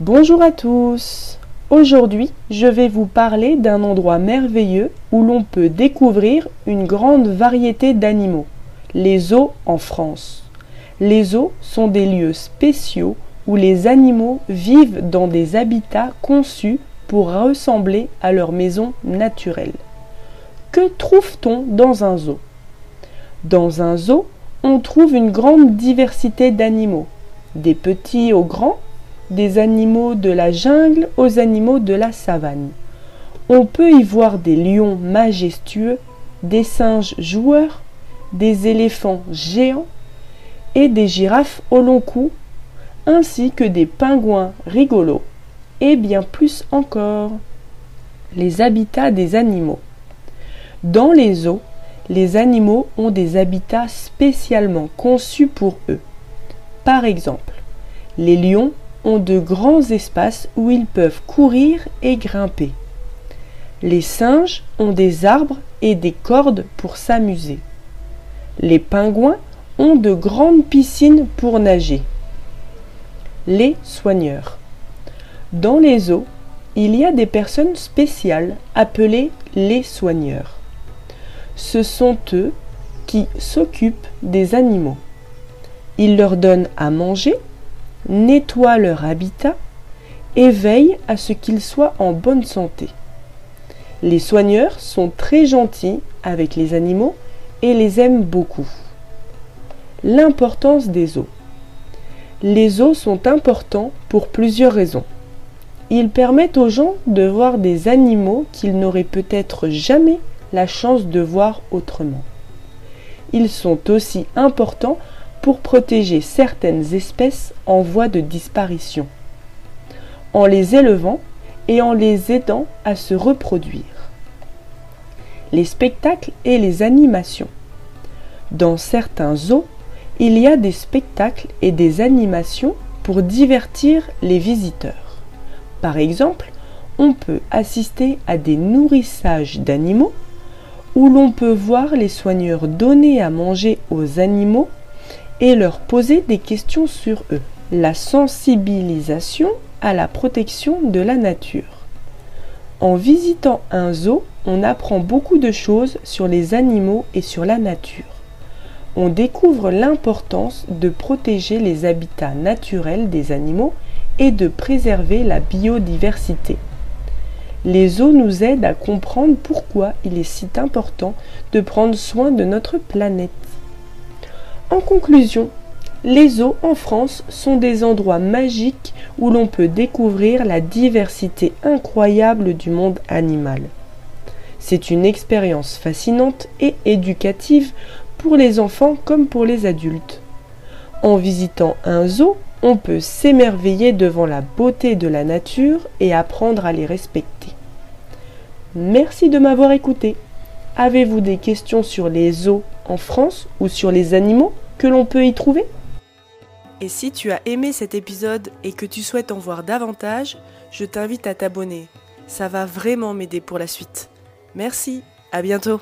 Bonjour à tous Aujourd'hui, je vais vous parler d'un endroit merveilleux où l'on peut découvrir une grande variété d'animaux, les zoos en France. Les zoos sont des lieux spéciaux où les animaux vivent dans des habitats conçus pour ressembler à leur maison naturelle. Que trouve-t-on dans un zoo? Dans un zoo, on trouve une grande diversité d'animaux, des petits aux grands, des animaux de la jungle aux animaux de la savane. On peut y voir des lions majestueux, des singes joueurs, des éléphants géants et des girafes au long cou, ainsi que des pingouins rigolos et bien plus encore. Les habitats des animaux. Dans les zoos, les animaux ont des habitats spécialement conçus pour eux. Par exemple, les lions ont de grands espaces où ils peuvent courir et grimper. Les singes ont des arbres et des cordes pour s'amuser. Les pingouins ont de grandes piscines pour nager. Les soigneurs. Dans les eaux, il y a des personnes spéciales appelées les soigneurs. Ce sont eux qui s'occupent des animaux. Ils leur donnent à manger nettoient leur habitat et veillent à ce qu'ils soient en bonne santé. Les soigneurs sont très gentils avec les animaux et les aiment beaucoup. L'importance des os. Les os sont importants pour plusieurs raisons. Ils permettent aux gens de voir des animaux qu'ils n'auraient peut-être jamais la chance de voir autrement. Ils sont aussi importants pour protéger certaines espèces en voie de disparition, en les élevant et en les aidant à se reproduire. Les spectacles et les animations. Dans certains zoos, il y a des spectacles et des animations pour divertir les visiteurs. Par exemple, on peut assister à des nourrissages d'animaux où l'on peut voir les soigneurs donner à manger aux animaux et leur poser des questions sur eux. La sensibilisation à la protection de la nature. En visitant un zoo, on apprend beaucoup de choses sur les animaux et sur la nature. On découvre l'importance de protéger les habitats naturels des animaux et de préserver la biodiversité. Les zoos nous aident à comprendre pourquoi il est si important de prendre soin de notre planète. En conclusion, les eaux en France sont des endroits magiques où l'on peut découvrir la diversité incroyable du monde animal. C'est une expérience fascinante et éducative pour les enfants comme pour les adultes. En visitant un zoo, on peut s'émerveiller devant la beauté de la nature et apprendre à les respecter. Merci de m'avoir écouté. Avez-vous des questions sur les zoos en France ou sur les animaux que l'on peut y trouver? Et si tu as aimé cet épisode et que tu souhaites en voir davantage, je t'invite à t'abonner. Ça va vraiment m'aider pour la suite. Merci, à bientôt